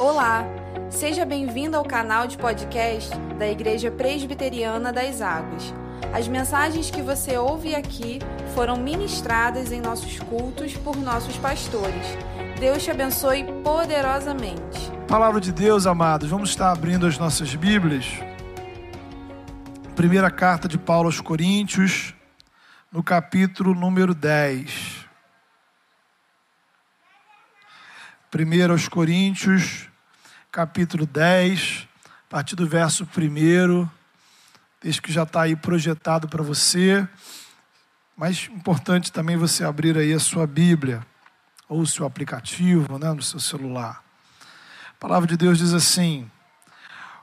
Olá, seja bem-vindo ao canal de podcast da Igreja Presbiteriana das Águas. As mensagens que você ouve aqui foram ministradas em nossos cultos por nossos pastores. Deus te abençoe poderosamente. Palavra de Deus, amados, vamos estar abrindo as nossas Bíblias. Primeira carta de Paulo aos Coríntios, no capítulo número 10. Primeiro aos Coríntios, capítulo 10, a partir do verso 1, desde que já está aí projetado para você, mas importante também você abrir aí a sua Bíblia, ou o seu aplicativo, né, no seu celular. A palavra de Deus diz assim: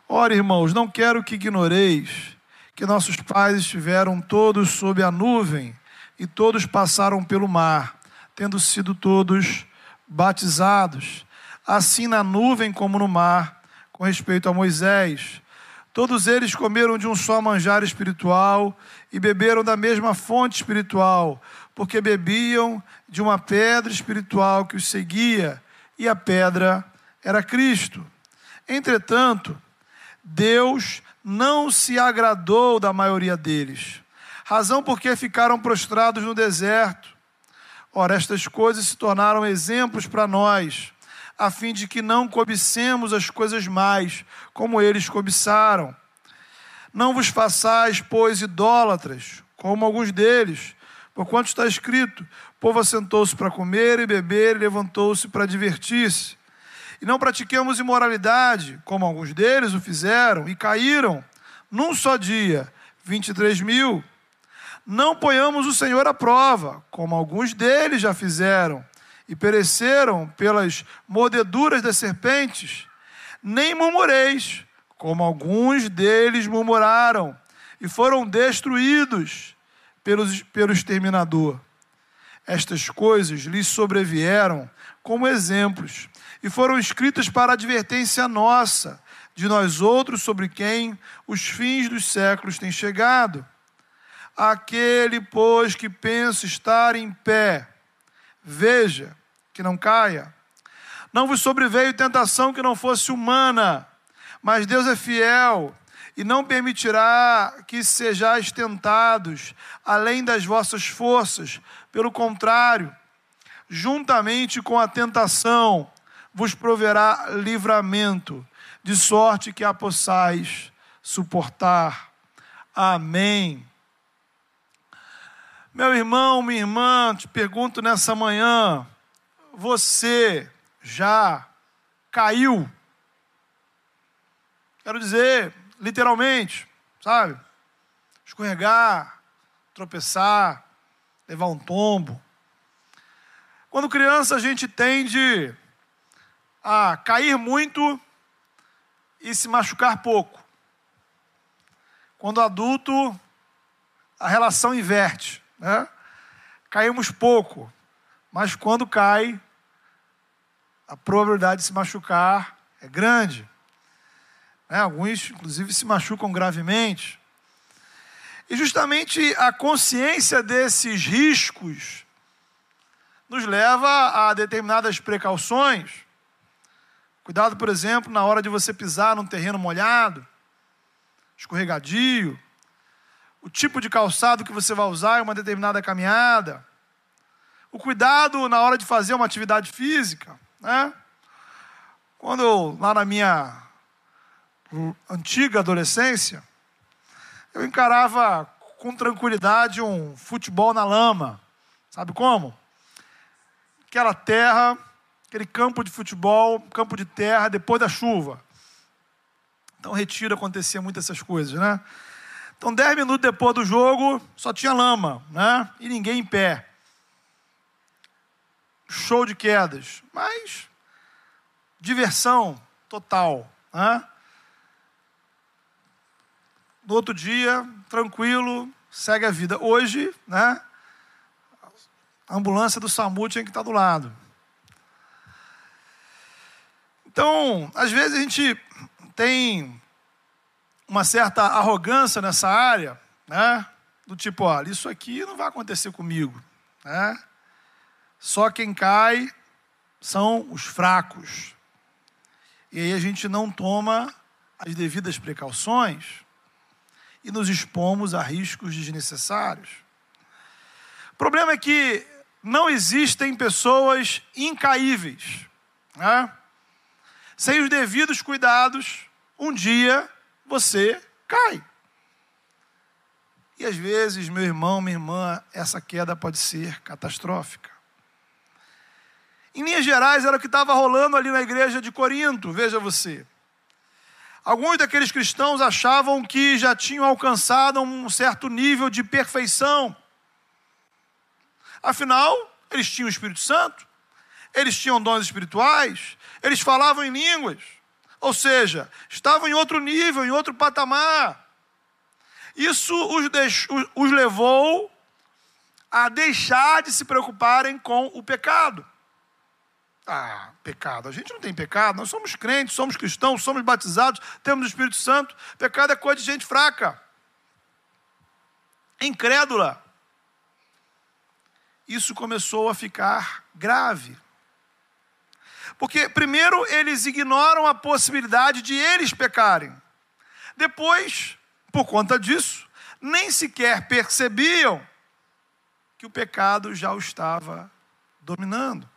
Ora, irmãos, não quero que ignoreis que nossos pais estiveram todos sob a nuvem e todos passaram pelo mar, tendo sido todos batizados assim na nuvem como no mar, com respeito a Moisés. Todos eles comeram de um só manjar espiritual e beberam da mesma fonte espiritual, porque bebiam de uma pedra espiritual que os seguia, e a pedra era Cristo. Entretanto, Deus não se agradou da maioria deles, razão porque ficaram prostrados no deserto. Ora, estas coisas se tornaram exemplos para nós a fim de que não cobicemos as coisas mais, como eles cobiçaram. Não vos façais, pois, idólatras, como alguns deles, porquanto está escrito: o povo assentou-se para comer e beber e levantou-se para divertir-se. E não pratiquemos imoralidade, como alguns deles o fizeram, e caíram, num só dia, 23 mil. Não ponhamos o Senhor à prova, como alguns deles já fizeram, e pereceram pelas mordeduras das serpentes, nem murmureis, como alguns deles murmuraram, e foram destruídos pelos, pelo exterminador. Estas coisas lhes sobrevieram como exemplos, e foram escritas para advertência nossa, de nós outros sobre quem os fins dos séculos têm chegado. Aquele, pois, que pensa estar em pé, veja que não caia. Não vos sobreveio tentação que não fosse humana, mas Deus é fiel e não permitirá que sejais tentados além das vossas forças. Pelo contrário, juntamente com a tentação, vos proverá livramento, de sorte que a possais suportar. Amém. Meu irmão, minha irmã, te pergunto nessa manhã: você já caiu? Quero dizer, literalmente, sabe? Escorregar, tropeçar, levar um tombo. Quando criança, a gente tende a cair muito e se machucar pouco. Quando adulto, a relação inverte. Né? Caímos pouco, mas quando cai, a probabilidade de se machucar é grande. Né? Alguns, inclusive, se machucam gravemente. E justamente a consciência desses riscos nos leva a determinadas precauções. Cuidado, por exemplo, na hora de você pisar num terreno molhado, escorregadio, o tipo de calçado que você vai usar em uma determinada caminhada, o cuidado na hora de fazer uma atividade física, né? Quando lá na minha antiga adolescência, eu encarava com tranquilidade um futebol na lama. Sabe como? Aquela terra, aquele campo de futebol, campo de terra depois da chuva. Então, retiro acontecia muito essas coisas, né? Então, dez minutos depois do jogo, só tinha lama, né? E ninguém em pé. Show de quedas. Mas, diversão total, né? No outro dia, tranquilo, segue a vida. Hoje, né? A ambulância do SAMU tinha que estar do lado. Então, às vezes a gente tem uma certa arrogância nessa área, né? Do tipo, olha, isso aqui não vai acontecer comigo, né? Só quem cai são os fracos. E aí a gente não toma as devidas precauções e nos expomos a riscos desnecessários. O problema é que não existem pessoas incaíveis. Né? Sem os devidos cuidados, um dia você cai. E às vezes, meu irmão, minha irmã, essa queda pode ser catastrófica. Em linhas gerais, era o que estava rolando ali na igreja de Corinto, veja você. Alguns daqueles cristãos achavam que já tinham alcançado um certo nível de perfeição. Afinal, eles tinham o Espírito Santo, eles tinham dons espirituais, eles falavam em línguas. Ou seja, estavam em outro nível, em outro patamar. Isso os, os levou a deixar de se preocuparem com o pecado. Ah, pecado. A gente não tem pecado, nós somos crentes, somos cristãos, somos batizados, temos o Espírito Santo. Pecado é coisa de gente fraca, incrédula. Isso começou a ficar grave. Porque, primeiro, eles ignoram a possibilidade de eles pecarem. Depois, por conta disso, nem sequer percebiam que o pecado já o estava dominando.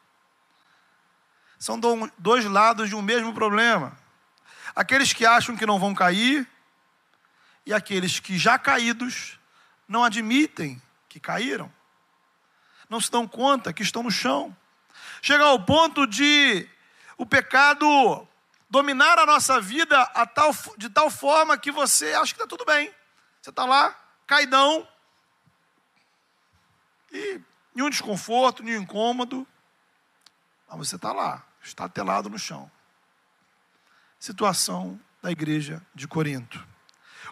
São dois lados de um mesmo problema. Aqueles que acham que não vão cair e aqueles que já caídos não admitem que caíram. Não se dão conta que estão no chão. Chega ao ponto de o pecado dominar a nossa vida a tal, de tal forma que você acha que está tudo bem. Você está lá, caidão, e nenhum desconforto, nenhum incômodo, mas você está lá está telado no chão. Situação da igreja de Corinto.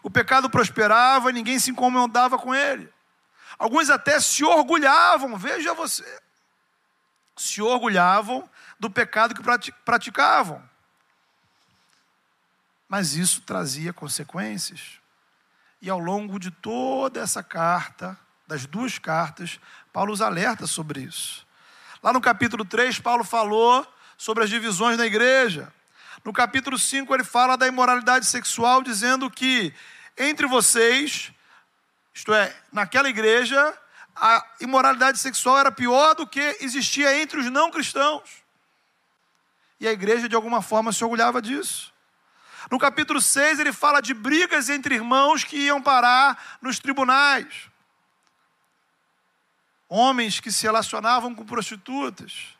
O pecado prosperava e ninguém se incomodava com ele. Alguns até se orgulhavam, veja você, se orgulhavam do pecado que praticavam. Mas isso trazia consequências. E ao longo de toda essa carta, das duas cartas, Paulo os alerta sobre isso. Lá no capítulo 3, Paulo falou sobre as divisões na igreja. No capítulo 5, ele fala da imoralidade sexual, dizendo que entre vocês, isto é, naquela igreja, a imoralidade sexual era pior do que existia entre os não cristãos. E a igreja, de alguma forma, se orgulhava disso. No capítulo 6, ele fala de brigas entre irmãos que iam parar nos tribunais. Homens que se relacionavam com prostitutas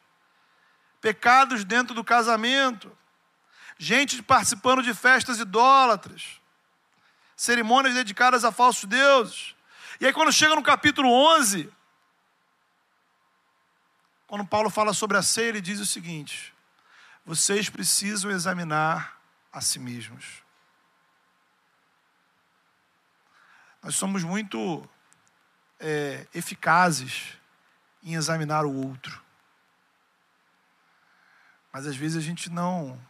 pecados dentro do casamento, gente participando de festas idólatras, cerimônias dedicadas a falsos deuses. E aí, quando chega no capítulo 11, quando Paulo fala sobre a ceia, ele diz o seguinte: vocês precisam examinar a si mesmos. Nós somos muito é, eficazes em examinar o outro. Mas às vezes a gente não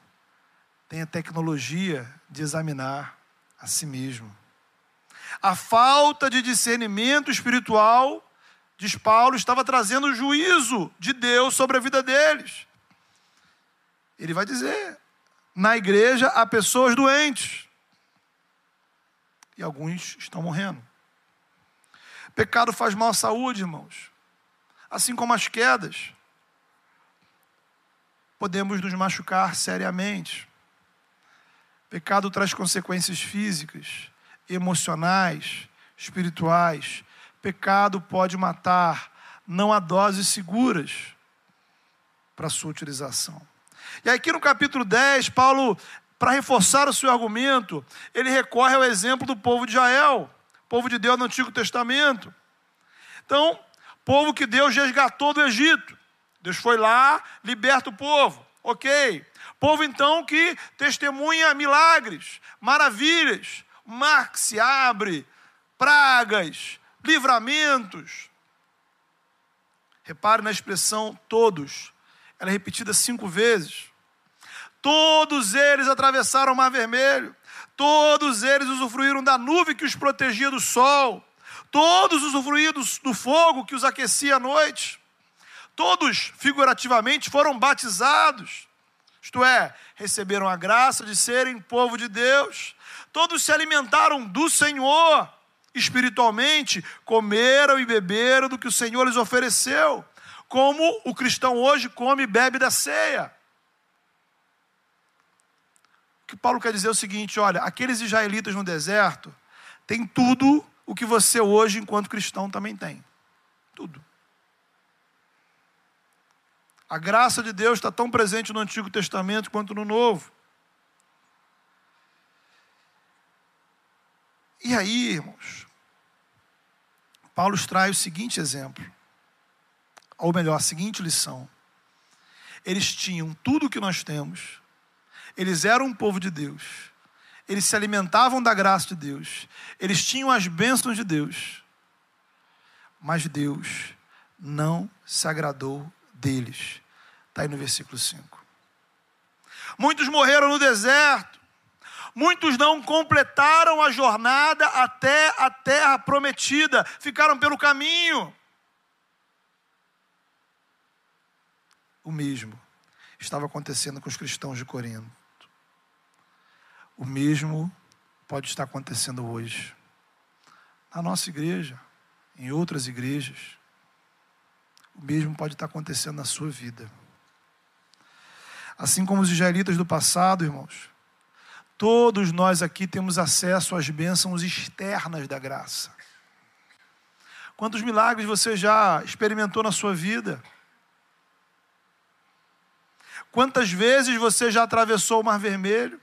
tem a tecnologia de examinar a si mesmo. A falta de discernimento espiritual, diz Paulo, estava trazendo o juízo de Deus sobre a vida deles. Ele vai dizer: na igreja há pessoas doentes. E alguns estão morrendo. Pecado faz mal à saúde, irmãos. Assim como as quedas podemos nos machucar seriamente. Pecado traz consequências físicas, emocionais, espirituais. Pecado pode matar, não há doses seguras para sua utilização. E aqui no capítulo 10, Paulo, para reforçar o seu argumento, ele recorre ao exemplo do povo de Israel, povo de Deus no Antigo Testamento. Então, povo que Deus resgatou do Egito. Deus foi lá, liberta o povo. Ok. Povo então que testemunha milagres, maravilhas. Mar que se abre, pragas, livramentos. Repare na expressão todos. Ela é repetida cinco vezes. Todos eles atravessaram o Mar Vermelho. Todos eles usufruíram da nuvem que os protegia do sol. Todos usufruíram do fogo que os aquecia à noite. Todos, figurativamente, foram batizados. isto é, receberam a graça de serem povo de Deus. Todos se alimentaram do Senhor espiritualmente, comeram e beberam do que o Senhor lhes ofereceu, como o cristão hoje come e bebe da ceia. O que Paulo quer dizer é o seguinte: olha, aqueles israelitas no deserto têm tudo o que você hoje, enquanto cristão, também tem. Tudo. A graça de Deus está tão presente no Antigo Testamento quanto no Novo. E aí, irmãos, Paulo traz o seguinte exemplo, ou melhor, a seguinte lição. Eles tinham tudo o que nós temos, eles eram um povo de Deus, eles se alimentavam da graça de Deus, eles tinham as bênçãos de Deus, mas Deus não se agradou deles. Está aí no versículo 5. Muitos morreram no deserto, muitos não completaram a jornada até a terra prometida, ficaram pelo caminho. O mesmo estava acontecendo com os cristãos de Corinto. O mesmo pode estar acontecendo hoje, na nossa igreja, em outras igrejas. O mesmo pode estar acontecendo na sua vida. Assim como os israelitas do passado, irmãos, todos nós aqui temos acesso às bênçãos externas da graça. Quantos milagres você já experimentou na sua vida? Quantas vezes você já atravessou o Mar Vermelho?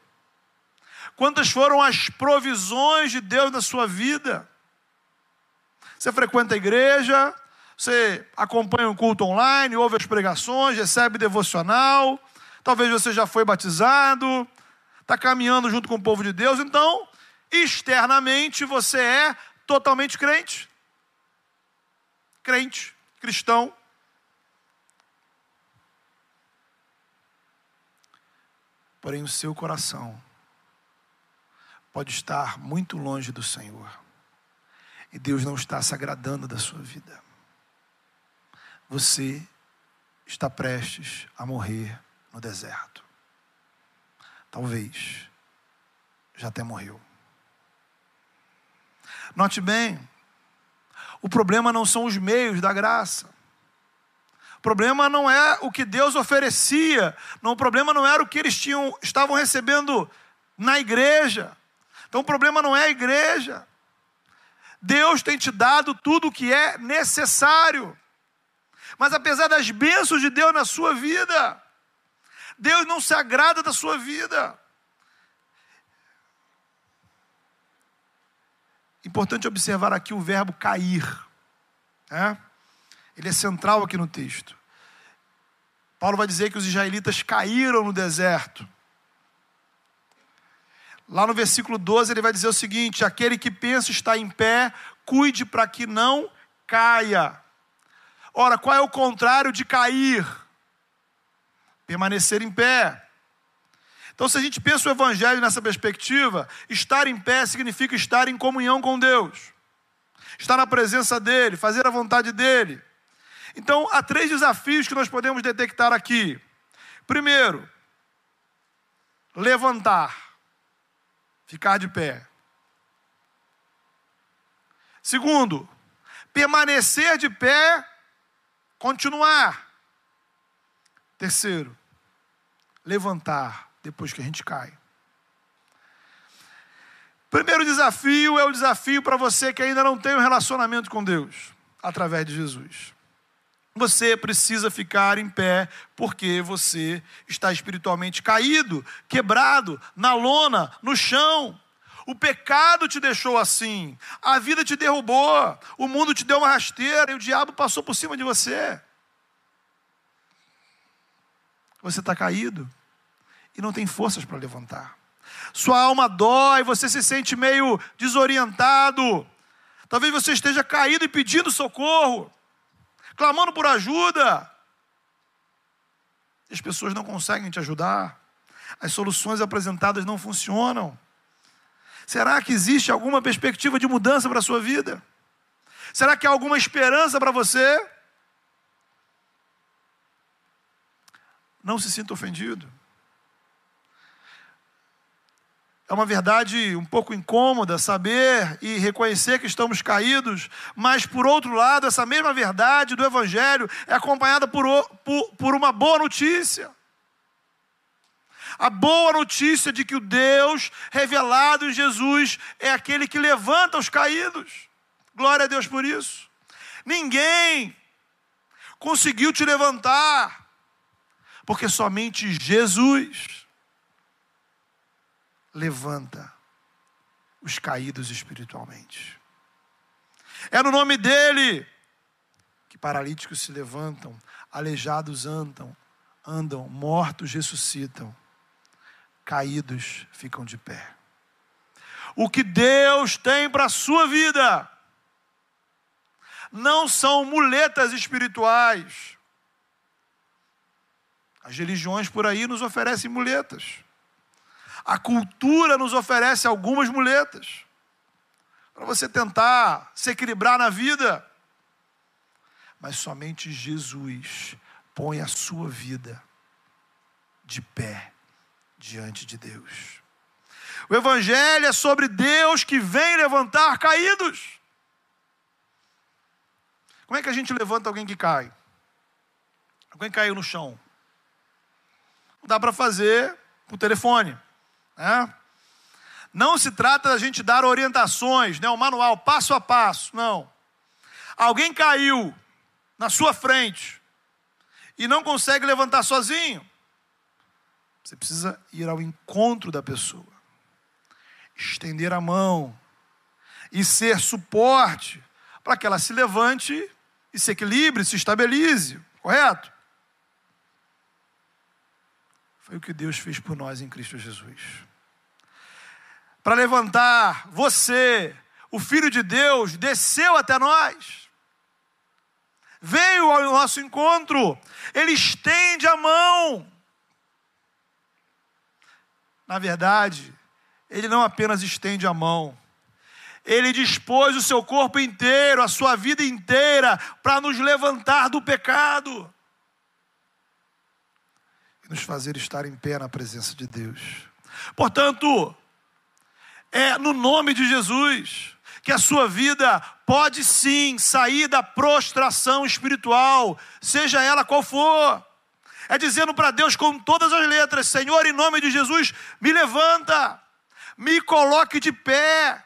Quantas foram as provisões de Deus na sua vida? Você frequenta a igreja, você acompanha o culto online, ouve as pregações, recebe devocional, talvez você já foi batizado, está caminhando junto com o povo de Deus, então, externamente você é totalmente crente. Crente, cristão. Porém, o seu coração pode estar muito longe do Senhor. E Deus não está se agradando da sua vida. Você está prestes a morrer no deserto. Talvez já até morreu. Note bem, o problema não são os meios da graça. O problema não é o que Deus oferecia, não, o problema não era o que eles tinham, estavam recebendo na igreja. Então o problema não é a igreja. Deus tem te dado tudo o que é necessário. Mas apesar das bênçãos de Deus na sua vida, Deus não se agrada da sua vida. Importante observar aqui o verbo cair. É? Ele é central aqui no texto. Paulo vai dizer que os israelitas caíram no deserto. Lá no versículo 12 ele vai dizer o seguinte: aquele que pensa estar em pé, cuide para que não caia. Ora, qual é o contrário de cair? Permanecer em pé. Então, se a gente pensa o Evangelho nessa perspectiva, estar em pé significa estar em comunhão com Deus, estar na presença dEle, fazer a vontade dEle. Então, há três desafios que nós podemos detectar aqui. Primeiro, levantar, ficar de pé. Segundo, permanecer de pé, continuar. Terceiro, levantar depois que a gente cai. Primeiro desafio é o desafio para você que ainda não tem um relacionamento com Deus, através de Jesus. Você precisa ficar em pé porque você está espiritualmente caído, quebrado, na lona, no chão. O pecado te deixou assim, a vida te derrubou, o mundo te deu uma rasteira e o diabo passou por cima de você você está caído e não tem forças para levantar. Sua alma dói, você se sente meio desorientado. Talvez você esteja caído e pedindo socorro, clamando por ajuda. As pessoas não conseguem te ajudar. As soluções apresentadas não funcionam. Será que existe alguma perspectiva de mudança para a sua vida? Será que há alguma esperança para você? Não se sinta ofendido. é uma verdade um pouco incômoda saber e reconhecer que estamos caídos, mas por outro lado, essa mesma verdade do Evangelho é acompanhada por, por, por uma boa notícia. A boa notícia de que o Deus revelado em Jesus é aquele que levanta os caídos. Glória a Deus por isso. Ninguém conseguiu te levantar, porque somente Jesus levanta os caídos espiritualmente. É no nome dele que paralíticos se levantam, aleijados andam, andam, mortos ressuscitam caídos ficam de pé. O que Deus tem para a sua vida não são muletas espirituais. As religiões por aí nos oferecem muletas. A cultura nos oferece algumas muletas para você tentar se equilibrar na vida. Mas somente Jesus põe a sua vida de pé diante de Deus. O Evangelho é sobre Deus que vem levantar caídos. Como é que a gente levanta alguém que cai? Alguém caiu no chão. Dá para fazer por telefone. Né? Não se trata da gente dar orientações, né, um manual passo a passo. Não. Alguém caiu na sua frente e não consegue levantar sozinho. Você precisa ir ao encontro da pessoa, estender a mão e ser suporte para que ela se levante e se equilibre, se estabilize, correto? Foi o que Deus fez por nós em Cristo Jesus. Para levantar você, o Filho de Deus, desceu até nós, veio ao nosso encontro, ele estende a mão. Na verdade, ele não apenas estende a mão, ele dispôs o seu corpo inteiro, a sua vida inteira, para nos levantar do pecado e nos fazer estar em pé na presença de Deus. Portanto, é no nome de Jesus que a sua vida pode sim sair da prostração espiritual, seja ela qual for é dizendo para Deus com todas as letras: Senhor, em nome de Jesus, me levanta, me coloque de pé.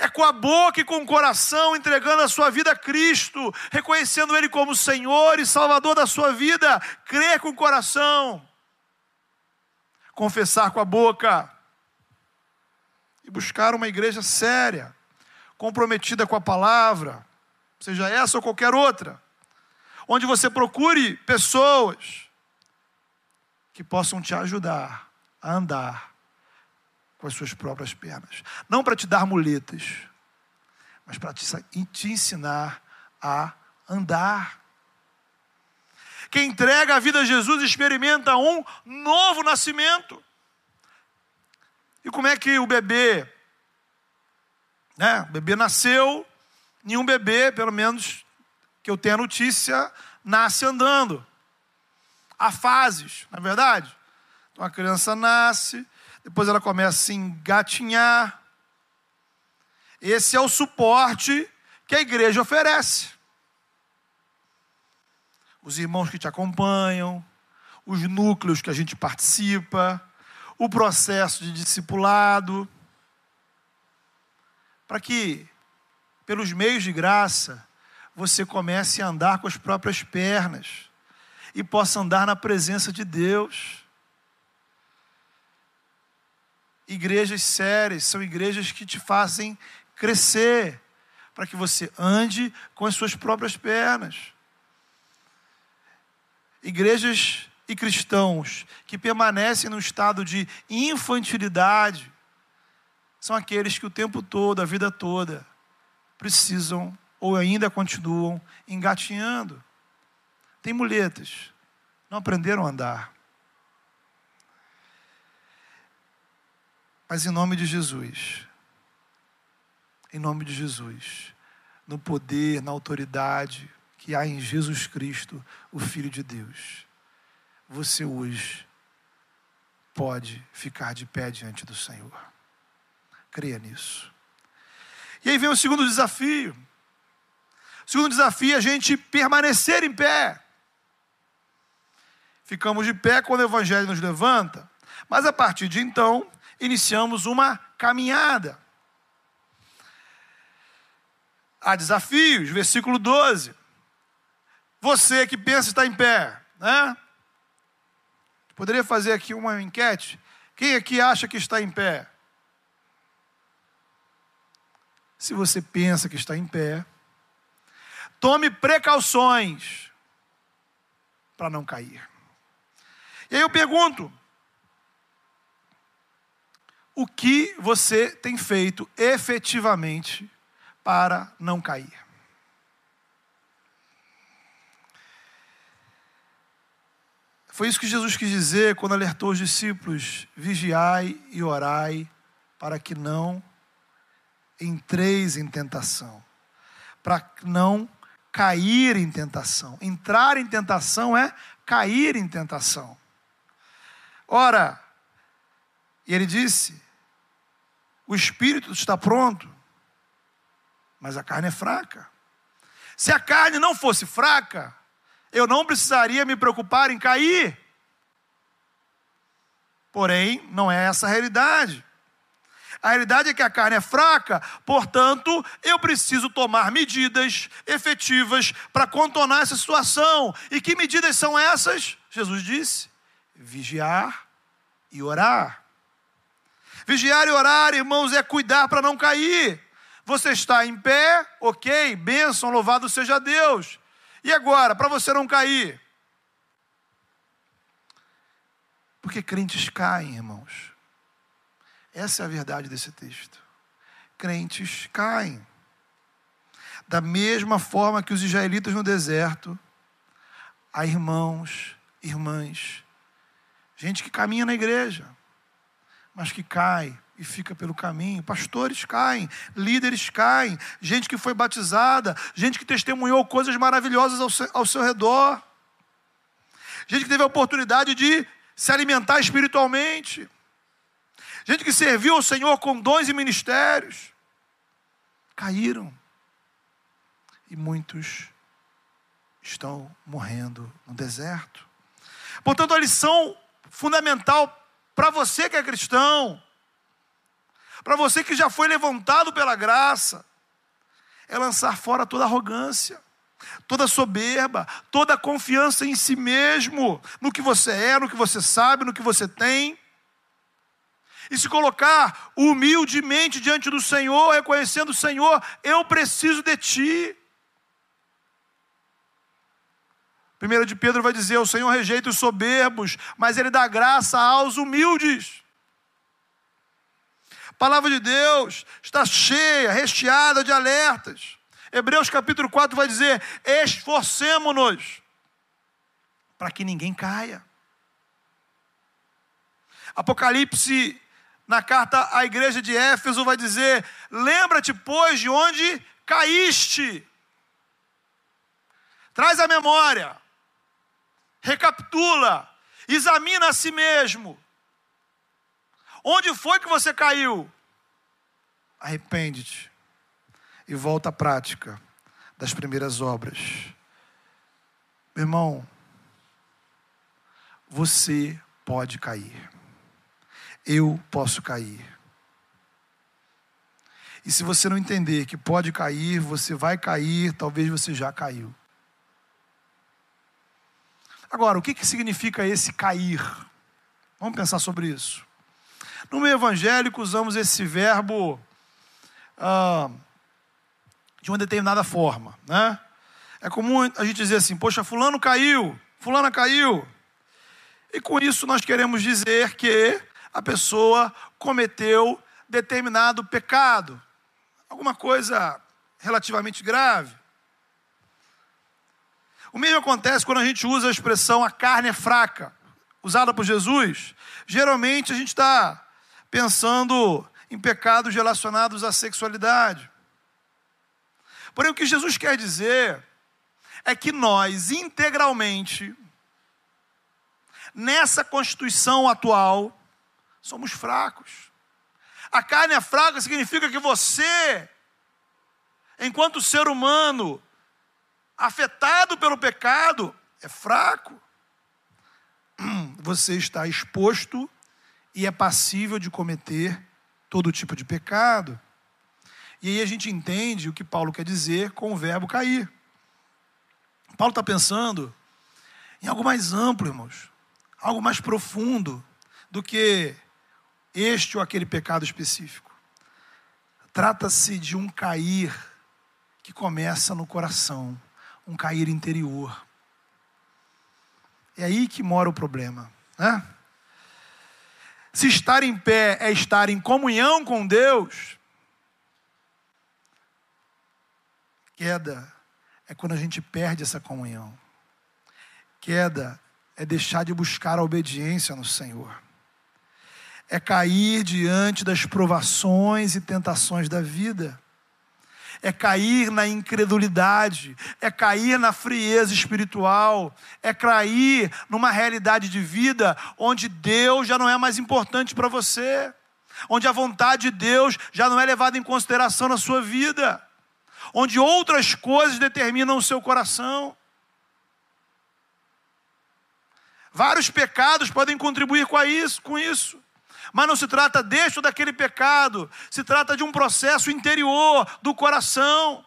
É com a boca e com o coração entregando a sua vida a Cristo, reconhecendo Ele como Senhor e Salvador da sua vida, crer com o coração, confessar com a boca. E buscar uma igreja séria, comprometida com a palavra, seja essa ou qualquer outra onde você procure pessoas que possam te ajudar a andar com as suas próprias pernas. Não para te dar muletas, mas para te, ensinar a andar. Quem entrega a vida a Jesus experimenta um novo nascimento. E como é que o bebê, né? O bebê nasceu, nenhum bebê, pelo menos que eu tenho a notícia, nasce andando. Há fases, não é verdade? Então a criança nasce, depois ela começa a engatinhar. Esse é o suporte que a igreja oferece. Os irmãos que te acompanham, os núcleos que a gente participa, o processo de discipulado, para que, pelos meios de graça, você comece a andar com as próprias pernas e possa andar na presença de Deus. Igrejas sérias são igrejas que te fazem crescer, para que você ande com as suas próprias pernas. Igrejas e cristãos que permanecem no estado de infantilidade são aqueles que o tempo todo, a vida toda, precisam ou ainda continuam engatinhando. Tem muletas, não aprenderam a andar. Mas em nome de Jesus, em nome de Jesus, no poder, na autoridade que há em Jesus Cristo, o Filho de Deus, você hoje pode ficar de pé diante do Senhor. Creia nisso. E aí vem o segundo desafio. O segundo desafio é a gente permanecer em pé. Ficamos de pé quando o Evangelho nos levanta, mas a partir de então, iniciamos uma caminhada. Há desafios, versículo 12. Você que pensa estar em pé, né? Poderia fazer aqui uma enquete? Quem aqui acha que está em pé? Se você pensa que está em pé, tome precauções para não cair. E aí eu pergunto: o que você tem feito efetivamente para não cair? Foi isso que Jesus quis dizer quando alertou os discípulos: vigiai e orai para que não entreis em tentação, para não cair em tentação. Entrar em tentação é cair em tentação. Ora, e ele disse: o espírito está pronto, mas a carne é fraca. Se a carne não fosse fraca, eu não precisaria me preocupar em cair. Porém, não é essa a realidade. A realidade é que a carne é fraca, portanto, eu preciso tomar medidas efetivas para contornar essa situação. E que medidas são essas? Jesus disse: vigiar e orar. Vigiar e orar, irmãos, é cuidar para não cair. Você está em pé, ok, bênção, louvado seja Deus. E agora, para você não cair? Porque crentes caem, irmãos. Essa é a verdade desse texto. Crentes caem. Da mesma forma que os israelitas no deserto, há irmãos, irmãs, gente que caminha na igreja, mas que cai e fica pelo caminho. Pastores caem, líderes caem, gente que foi batizada, gente que testemunhou coisas maravilhosas ao seu, ao seu redor, gente que teve a oportunidade de se alimentar espiritualmente. Gente que serviu ao Senhor com dons e ministérios, caíram. E muitos estão morrendo no deserto. Portanto, a lição fundamental para você que é cristão, para você que já foi levantado pela graça, é lançar fora toda arrogância toda soberba, toda confiança em si mesmo, no que você é, no que você sabe, no que você tem. E se colocar humildemente diante do Senhor, reconhecendo Senhor, eu preciso de ti. Primeiro de Pedro vai dizer: o Senhor rejeita os soberbos, mas Ele dá graça aos humildes. A palavra de Deus está cheia, recheada de alertas. Hebreus capítulo 4 vai dizer: esforcemo-nos para que ninguém caia. Apocalipse, na carta à igreja de Éfeso, vai dizer: lembra-te, pois, de onde caíste. Traz a memória, recapitula, examina a si mesmo. Onde foi que você caiu? Arrepende-te e volta à prática das primeiras obras. Meu irmão, você pode cair. Eu posso cair. E se você não entender que pode cair, você vai cair, talvez você já caiu. Agora, o que, que significa esse cair? Vamos pensar sobre isso. No meio evangélico, usamos esse verbo. Ah, de uma determinada forma, né? É comum a gente dizer assim: "Poxa, fulano caiu, fulana caiu". E com isso nós queremos dizer que a pessoa cometeu determinado pecado, alguma coisa relativamente grave. O mesmo acontece quando a gente usa a expressão a carne é fraca, usada por Jesus. Geralmente a gente está pensando em pecados relacionados à sexualidade. Porém, o que Jesus quer dizer é que nós, integralmente, nessa constituição atual, somos fracos. A carne é fraca significa que você, enquanto ser humano, afetado pelo pecado, é fraco. Você está exposto e é passível de cometer todo tipo de pecado. E aí a gente entende o que Paulo quer dizer com o verbo cair. Paulo está pensando em algo mais amplo, irmãos, algo mais profundo do que este ou aquele pecado específico. Trata-se de um cair que começa no coração, um cair interior. É aí que mora o problema, né? Se estar em pé é estar em comunhão com Deus, queda é quando a gente perde essa comunhão. Queda é deixar de buscar a obediência no Senhor. É cair diante das provações e tentações da vida. É cair na incredulidade, é cair na frieza espiritual, é cair numa realidade de vida onde Deus já não é mais importante para você, onde a vontade de Deus já não é levada em consideração na sua vida onde outras coisas determinam o seu coração. Vários pecados podem contribuir com isso, com isso. Mas não se trata deste ou daquele pecado, se trata de um processo interior do coração.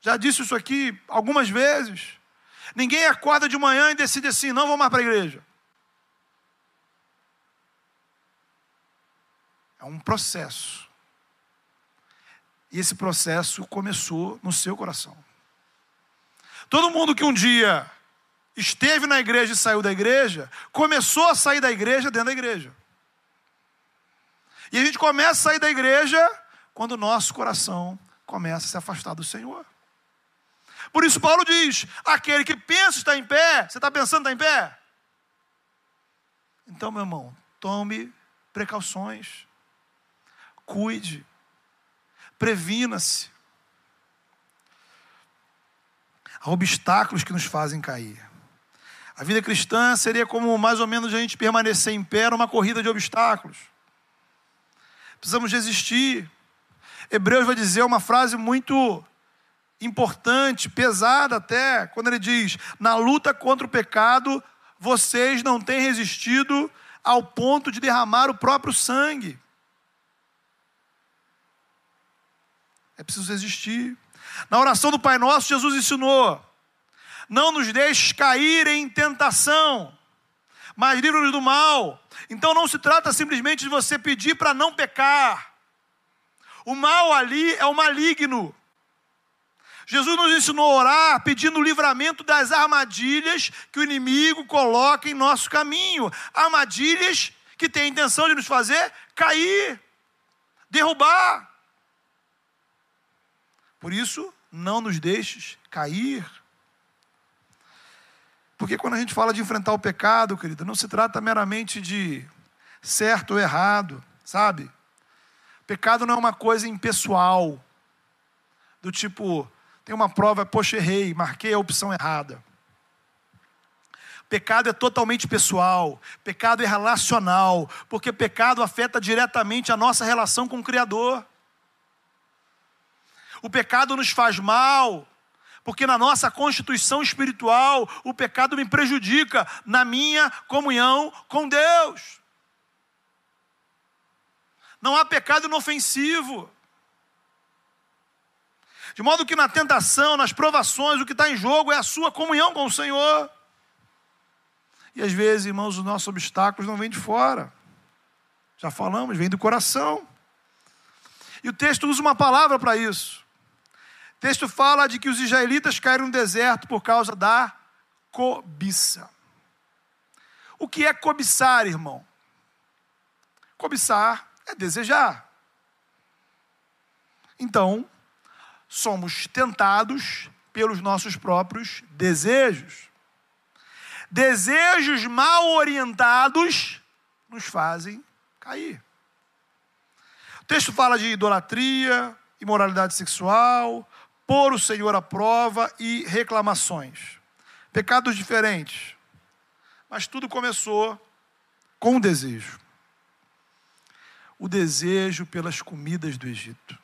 Já disse isso aqui algumas vezes. Ninguém acorda de manhã e decide assim: não vou mais para a igreja. É um processo. E esse processo começou no seu coração. Todo mundo que um dia esteve na igreja e saiu da igreja, começou a sair da igreja dentro da igreja. E a gente começa a sair da igreja quando o nosso coração começa a se afastar do Senhor. Por isso, Paulo diz: aquele que pensa estar em pé, você está pensando estar em pé? Então, meu irmão, tome precauções, cuide, Previna-se. Há obstáculos que nos fazem cair. A vida cristã seria como mais ou menos a gente permanecer em pé numa corrida de obstáculos. Precisamos resistir. Hebreus vai dizer uma frase muito importante, pesada até, quando ele diz: Na luta contra o pecado, vocês não têm resistido ao ponto de derramar o próprio sangue. É preciso resistir. Na oração do Pai Nosso, Jesus ensinou: Não nos deixes cair em tentação, mas livra-nos do mal. Então não se trata simplesmente de você pedir para não pecar. O mal ali é o maligno. Jesus nos ensinou a orar pedindo o livramento das armadilhas que o inimigo coloca em nosso caminho. Armadilhas que têm a intenção de nos fazer cair, derrubar. Por isso, não nos deixes cair. Porque quando a gente fala de enfrentar o pecado, querido, não se trata meramente de certo ou errado, sabe? Pecado não é uma coisa impessoal, do tipo, tem uma prova, poxa, errei, marquei a opção errada. Pecado é totalmente pessoal, pecado é relacional, porque pecado afeta diretamente a nossa relação com o Criador o pecado nos faz mal, porque na nossa constituição espiritual o pecado me prejudica na minha comunhão com Deus. Não há pecado inofensivo. De modo que na tentação, nas provações, o que está em jogo é a sua comunhão com o Senhor. E às vezes, irmãos, os nossos obstáculos não vêm de fora. Já falamos, vem do coração. E o texto usa uma palavra para isso texto fala de que os israelitas caíram no deserto por causa da cobiça. O que é cobiçar, irmão? Cobiçar é desejar. Então, somos tentados pelos nossos próprios desejos. Desejos mal orientados nos fazem cair. O texto fala de idolatria, imoralidade sexual, pôr o Senhor à prova e reclamações. Pecados diferentes. Mas tudo começou com o desejo. O desejo pelas comidas do Egito.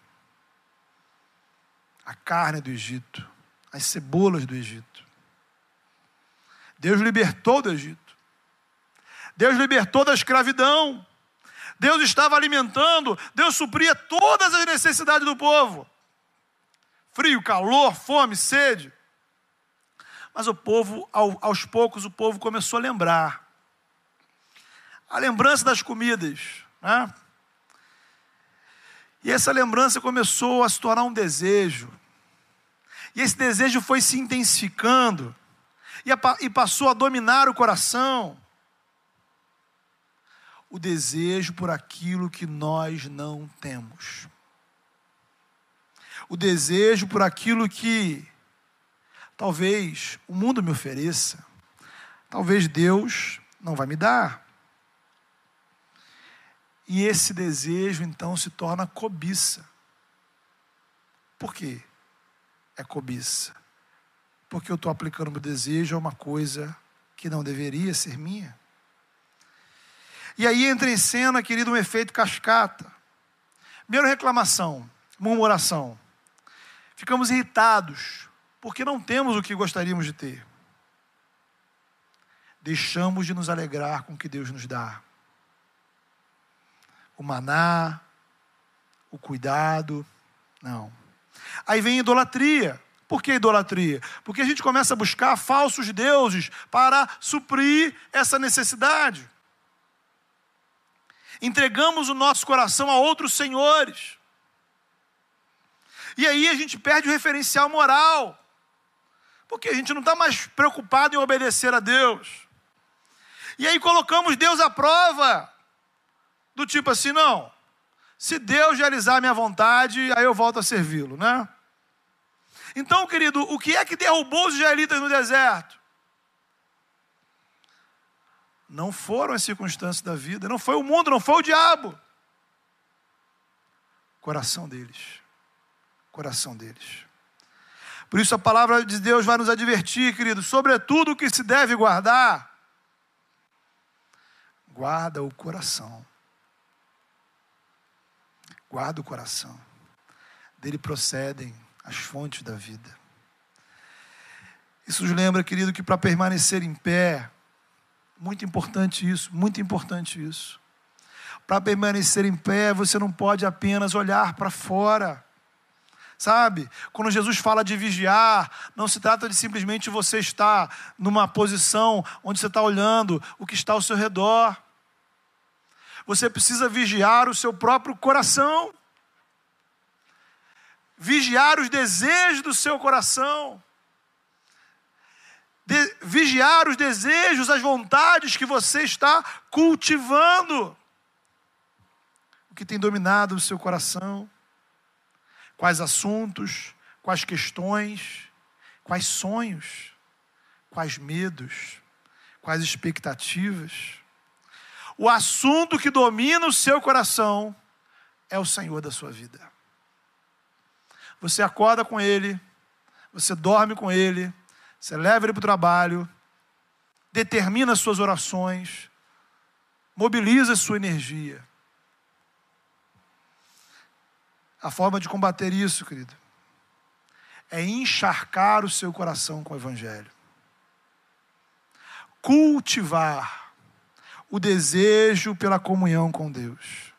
A carne do Egito, as cebolas do Egito. Deus libertou do Egito. Deus libertou da escravidão. Deus estava alimentando, Deus supria todas as necessidades do povo. Frio, calor, fome, sede. Mas o povo, aos poucos, o povo começou a lembrar. A lembrança das comidas. Né? E essa lembrança começou a se tornar um desejo. E esse desejo foi se intensificando. E, passou a dominar o coração. O desejo por aquilo que nós não temos. O desejo por aquilo que Talvez o mundo me ofereça, talvez Deus não vai me dar. E esse desejo então se torna cobiça. Por quê? É cobiça. Porque eu estou aplicando meu desejo a uma coisa que não deveria ser minha. E aí entra em cena, querido, um efeito cascata. Primeiro, reclamação, murmuração. Ficamos irritados, porque não temos o que gostaríamos de ter. Deixamos de nos alegrar com o que Deus nos dá. O maná, o cuidado, não. Aí vem idolatria. Por que idolatria? Porque a gente começa a buscar falsos deuses para suprir essa necessidade. Entregamos o nosso coração a outros senhores. E aí a gente perde o referencial moral. Porque a gente não está mais preocupado em obedecer a Deus. E aí colocamos Deus à prova. Do tipo assim, não. Se Deus realizar a minha vontade, aí eu volto a servi-lo, né? Então, querido, o que é que derrubou os israelitas no deserto? Não foram as circunstâncias da vida, não foi o mundo, não foi o diabo. Coração deles. Coração deles. Por isso a palavra de Deus vai nos advertir, querido, sobretudo o que se deve guardar. Guarda o coração. Guarda o coração. Dele procedem as fontes da vida. Isso nos lembra, querido, que para permanecer em pé, muito importante isso, muito importante isso. Para permanecer em pé, você não pode apenas olhar para fora. Sabe? Quando Jesus fala de vigiar, não se trata de simplesmente você estar numa posição onde você está olhando o que está ao seu redor. Você precisa vigiar o seu próprio coração, vigiar os desejos do seu coração, de, vigiar os desejos, as vontades que você está cultivando, o que tem dominado o seu coração quais assuntos, quais questões, quais sonhos, quais medos, quais expectativas. O assunto que domina o seu coração é o Senhor da sua vida. Você acorda com Ele, você dorme com Ele, você leva Ele para o trabalho, determina as suas orações, mobiliza sua energia. A forma de combater isso, querido, é encharcar o seu coração com o Evangelho. Cultivar o desejo pela comunhão com Deus.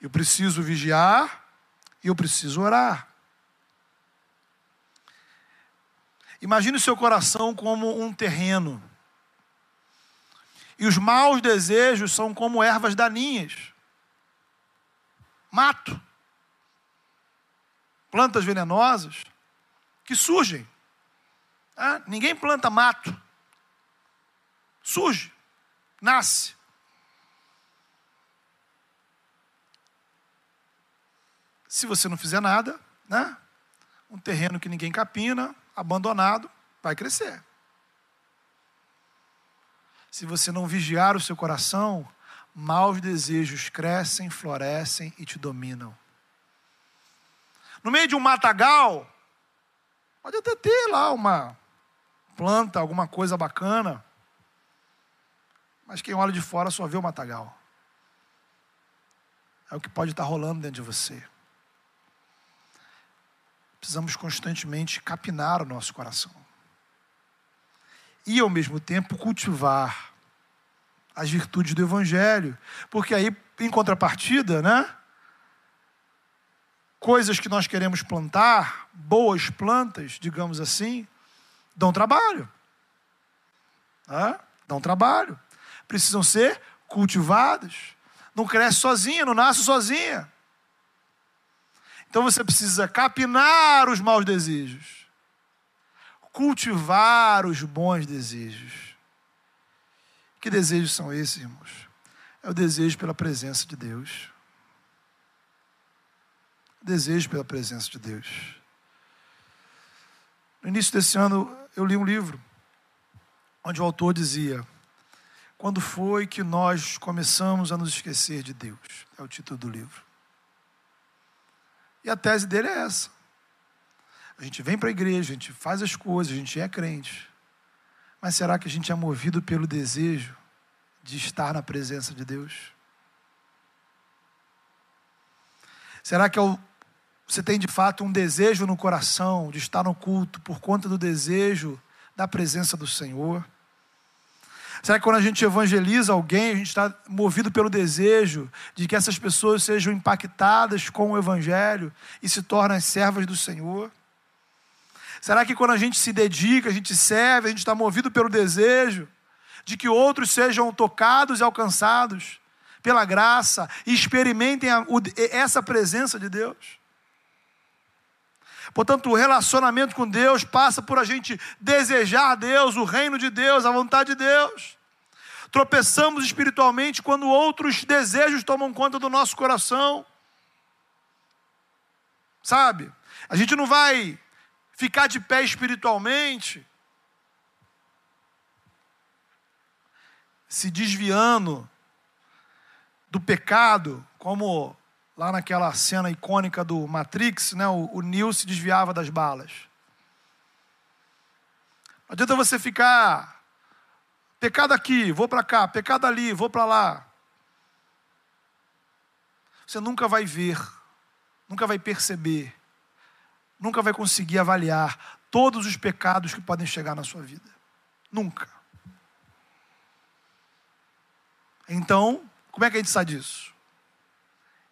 Eu preciso vigiar e eu preciso orar. Imagine o seu coração como um terreno. E os maus desejos são como ervas daninhas mato, plantas venenosas que surgem. Ah, ninguém planta mato, surge, nasce. Se você não fizer nada, né? Um terreno que ninguém capina, abandonado, vai crescer. Se você não vigiar o seu coração, maus desejos crescem, florescem e te dominam. No meio de um matagal, pode até ter lá uma planta, alguma coisa bacana. Mas quem olha de fora só vê o matagal. É o que pode estar rolando dentro de você. Precisamos constantemente capinar o nosso coração. E, ao mesmo tempo, cultivar as virtudes do Evangelho. Porque aí, em contrapartida, né? Coisas que nós queremos plantar, boas plantas, digamos assim, dão trabalho. Né? Dão trabalho. Precisam ser cultivadas. Não cresce sozinha, não nasce sozinha. Então você precisa capinar os maus desejos, cultivar os bons desejos. Que desejos são esses, irmãos? É o desejo pela presença de Deus. Desejo pela presença de Deus. No início desse ano, eu li um livro onde o autor dizia: Quando foi que nós começamos a nos esquecer de Deus? É o título do livro. E a tese dele é essa. A gente vem para a igreja, a gente faz as coisas, a gente é crente. Mas será que a gente é movido pelo desejo de estar na presença de Deus? Será que é você tem de fato um desejo no coração de estar no culto por conta do desejo da presença do Senhor? Será que quando a gente evangeliza alguém, a gente está movido pelo desejo de que essas pessoas sejam impactadas com o Evangelho e se tornem servas do Senhor? Será que quando a gente se dedica, a gente serve, a gente está movido pelo desejo de que outros sejam tocados e alcançados pela graça e experimentem essa presença de Deus? Portanto, o relacionamento com Deus passa por a gente desejar Deus, o reino de Deus, a vontade de Deus. Tropeçamos espiritualmente quando outros desejos tomam conta do nosso coração. Sabe? A gente não vai ficar de pé espiritualmente se desviando do pecado, como Lá naquela cena icônica do Matrix, né, o, o Neo se desviava das balas. Não adianta você ficar pecado aqui, vou para cá, pecado ali, vou para lá. Você nunca vai ver, nunca vai perceber, nunca vai conseguir avaliar todos os pecados que podem chegar na sua vida. Nunca. Então, como é que a gente sabe disso?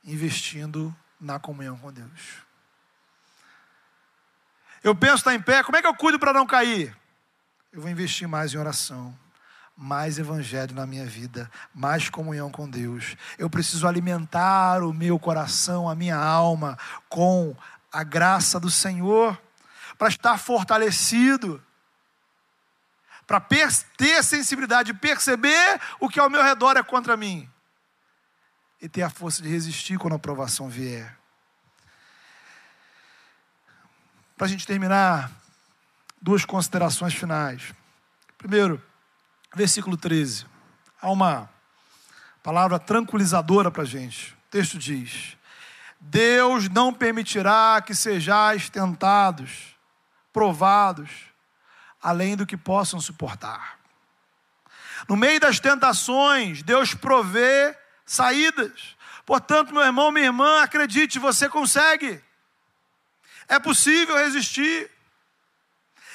investindo na comunhão com Deus. Eu penso estar em pé, como é que eu cuido para não cair? Eu vou investir mais em oração, mais evangelho na minha vida, mais comunhão com Deus. Eu preciso alimentar o meu coração, a minha alma com a graça do Senhor, para estar fortalecido, para ter sensibilidade, perceber o que ao meu redor é contra mim e ter a força de resistir quando a aprovação vier. Para a gente terminar, duas considerações finais. Primeiro, versículo 13. Há uma palavra tranquilizadora para a gente. O texto diz: Deus não permitirá que sejais tentados, provados, além do que possam suportar. No meio das tentações, Deus provê saídas. Portanto, meu irmão, minha irmã, acredite, você consegue. É possível resistir.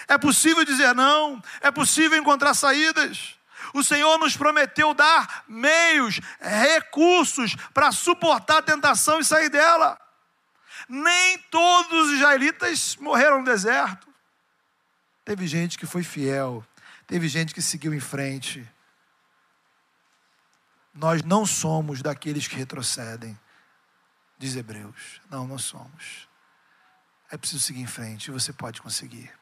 É possível dizer não. É possível encontrar saídas. O Senhor nos prometeu dar meios, recursos para suportar a tentação e sair dela. Nem todos os israelitas morreram no deserto. Teve gente que foi fiel, teve gente que seguiu em frente. Nós não somos daqueles que retrocedem, diz Hebreus. Não, não somos. É preciso seguir em frente e você pode conseguir.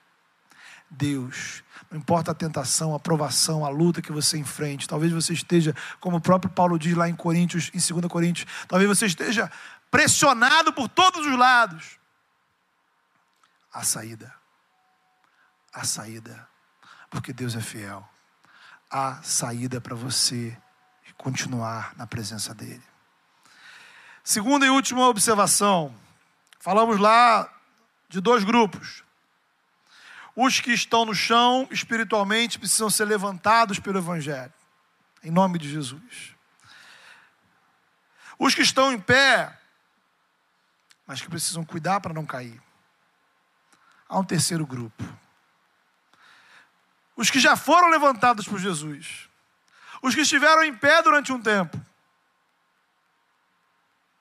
Deus, não importa a tentação, a provação, a luta que você enfrente, talvez você esteja, como o próprio Paulo diz lá em Coríntios, em 2 Coríntios, talvez você esteja pressionado por todos os lados. A saída. A saída. Porque Deus é fiel. A saída para você continuar na presença dele. Segunda e última observação. Falamos lá de dois grupos. Os que estão no chão espiritualmente precisam ser levantados pelo Evangelho. Em nome de Jesus. Os que estão em pé, mas que precisam cuidar para não cair. Há um terceiro grupo. Os que já foram levantados por Jesus. Os que estiveram em pé durante um tempo,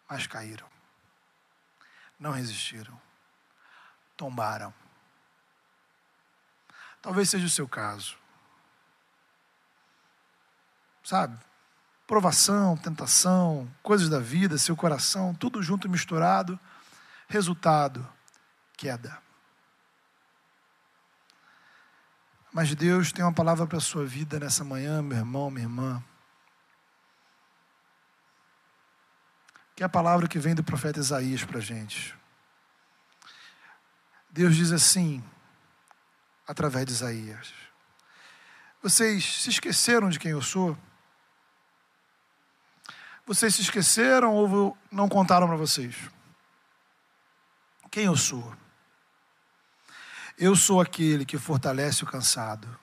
mas caíram. Não resistiram. Tombaram. Talvez seja o seu caso. Sabe? Provação, tentação, coisas da vida, seu coração, tudo junto misturado. Resultado: queda. Mas Deus tem uma palavra para a sua vida nessa manhã, meu irmão, minha irmã. Que é a palavra que vem do profeta Isaías para a gente. Deus diz assim: através de Isaías. Vocês se esqueceram de quem eu sou? Vocês se esqueceram ou não contaram para vocês? Quem eu sou? Eu sou aquele que fortalece o cansado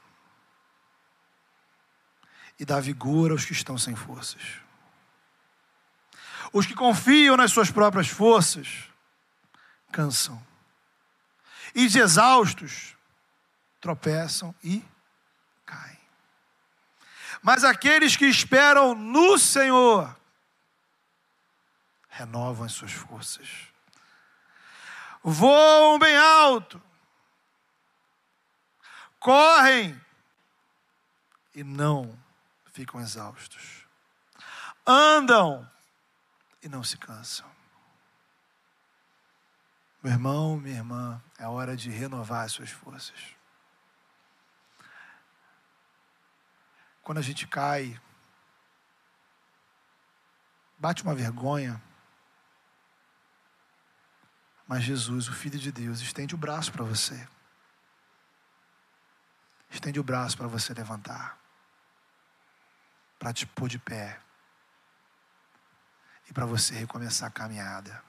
e dá vigor aos que estão sem forças. Os que confiam nas suas próprias forças cansam, e de exaustos tropeçam e caem. Mas aqueles que esperam no Senhor renovam as suas forças, voam bem alto, correm e não ficam exaustos, andam e não se cansam. Meu irmão, minha irmã, é hora de renovar as suas forças. Quando a gente cai, bate uma vergonha. Mas Jesus, o Filho de Deus, estende o braço para você. Estende o braço para você levantar. Para te pôr de pé. E para você recomeçar a caminhada.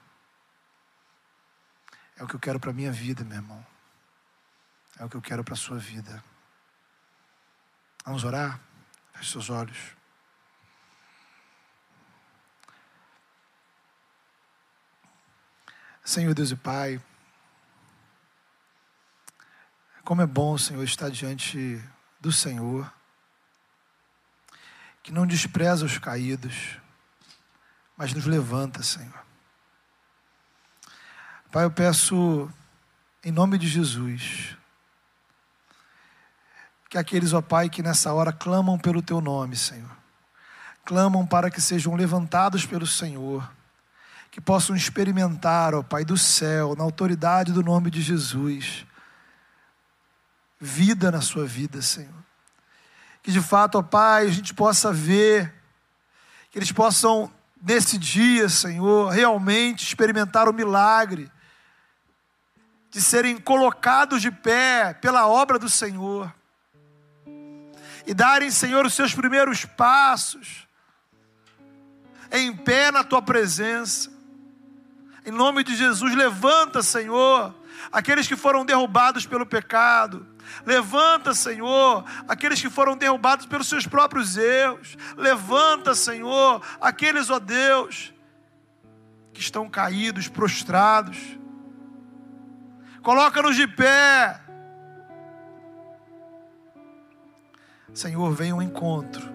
É o que eu quero para minha vida, meu irmão. É o que eu quero para a sua vida. Vamos orar? Seus olhos. Senhor Deus e Pai, como é bom, Senhor, estar diante do Senhor, que não despreza os caídos, mas nos levanta, Senhor. Pai, eu peço, em nome de Jesus, que aqueles, ó Pai, que nessa hora clamam pelo Teu nome, Senhor, clamam para que sejam levantados pelo Senhor, que possam experimentar, ó Pai, do céu, na autoridade do nome de Jesus, vida na sua vida, Senhor. Que de fato, ó Pai, a gente possa ver, que eles possam, nesse dia, Senhor, realmente experimentar o milagre de serem colocados de pé pela obra do Senhor e darem, Senhor, os seus primeiros passos em pé na tua presença. Em nome de Jesus, levanta, Senhor, aqueles que foram derrubados pelo pecado. Levanta, Senhor, aqueles que foram derrubados pelos seus próprios erros. Levanta, Senhor, aqueles, ó Deus, que estão caídos, prostrados. Coloca-nos de pé Senhor, venha um encontro.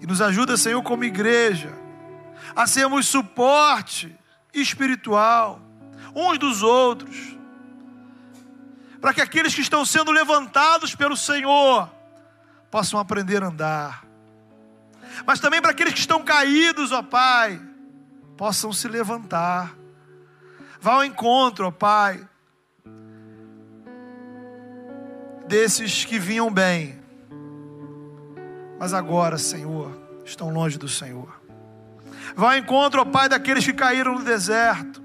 E nos ajuda, Senhor, como igreja, a sermos suporte espiritual uns dos outros, para que aqueles que estão sendo levantados pelo Senhor possam aprender a andar, mas também para aqueles que estão caídos, ó Pai, possam se levantar. Vá ao encontro, ó Pai, desses que vinham bem, mas agora, Senhor, estão longe do Senhor. Vá ao encontro, ó Pai, daqueles que caíram no deserto.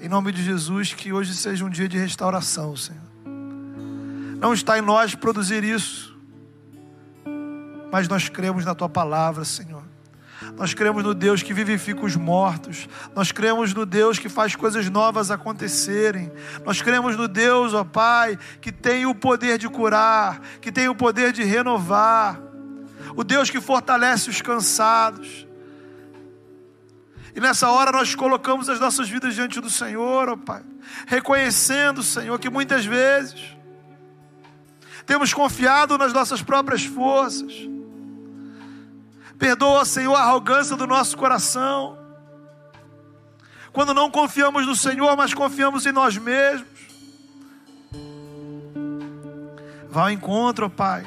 Em nome de Jesus, que hoje seja um dia de restauração, Senhor. Não está em nós produzir isso, mas nós cremos na Tua palavra, Senhor. Nós cremos no Deus que vivifica os mortos. Nós cremos no Deus que faz coisas novas acontecerem. Nós cremos no Deus, ó Pai, que tem o poder de curar, que tem o poder de renovar. O Deus que fortalece os cansados. E nessa hora nós colocamos as nossas vidas diante do Senhor, ó Pai, reconhecendo, Senhor, que muitas vezes temos confiado nas nossas próprias forças Perdoa, Senhor, a arrogância do nosso coração. Quando não confiamos no Senhor, mas confiamos em nós mesmos. Vá ao encontro, ó Pai,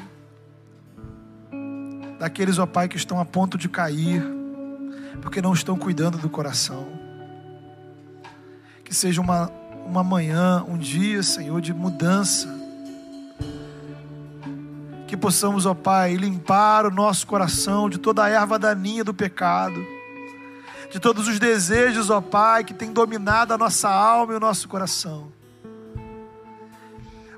daqueles, ó Pai, que estão a ponto de cair, porque não estão cuidando do coração. Que seja uma, uma manhã, um dia, Senhor, de mudança que possamos, ó Pai, limpar o nosso coração de toda a erva daninha do pecado, de todos os desejos, ó Pai, que tem dominado a nossa alma e o nosso coração.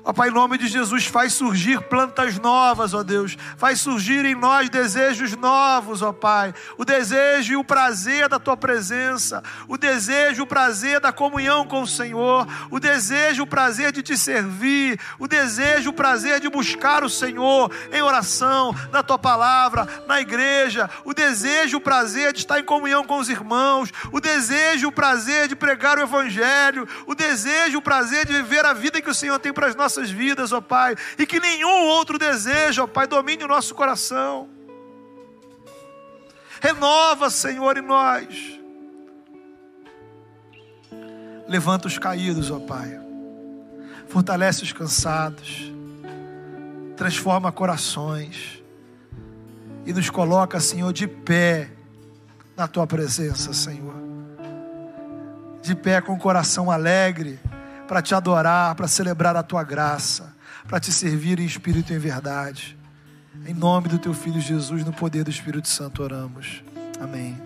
Ó Pai, em nome de Jesus, faz surgir plantas novas, ó Deus. Faz surgir em nós desejos novos, ó Pai. O desejo e o prazer da Tua presença. O desejo e o prazer da comunhão com o Senhor. O desejo e o prazer de te servir. O desejo e o prazer de buscar o Senhor em oração, na Tua palavra, na igreja. O desejo e o prazer de estar em comunhão com os irmãos. O desejo e o prazer de pregar o Evangelho. O desejo e o prazer de viver a vida que o Senhor tem para as nossas nossas vidas, ó Pai, e que nenhum outro desejo, ó Pai, domine o nosso coração. Renova, Senhor, em nós. Levanta os caídos, ó Pai. Fortalece os cansados. Transforma corações. E nos coloca, Senhor, de pé na tua presença, Senhor. De pé com o coração alegre para te adorar, para celebrar a tua graça, para te servir em espírito e em verdade. Em nome do teu filho Jesus, no poder do Espírito Santo, oramos. Amém.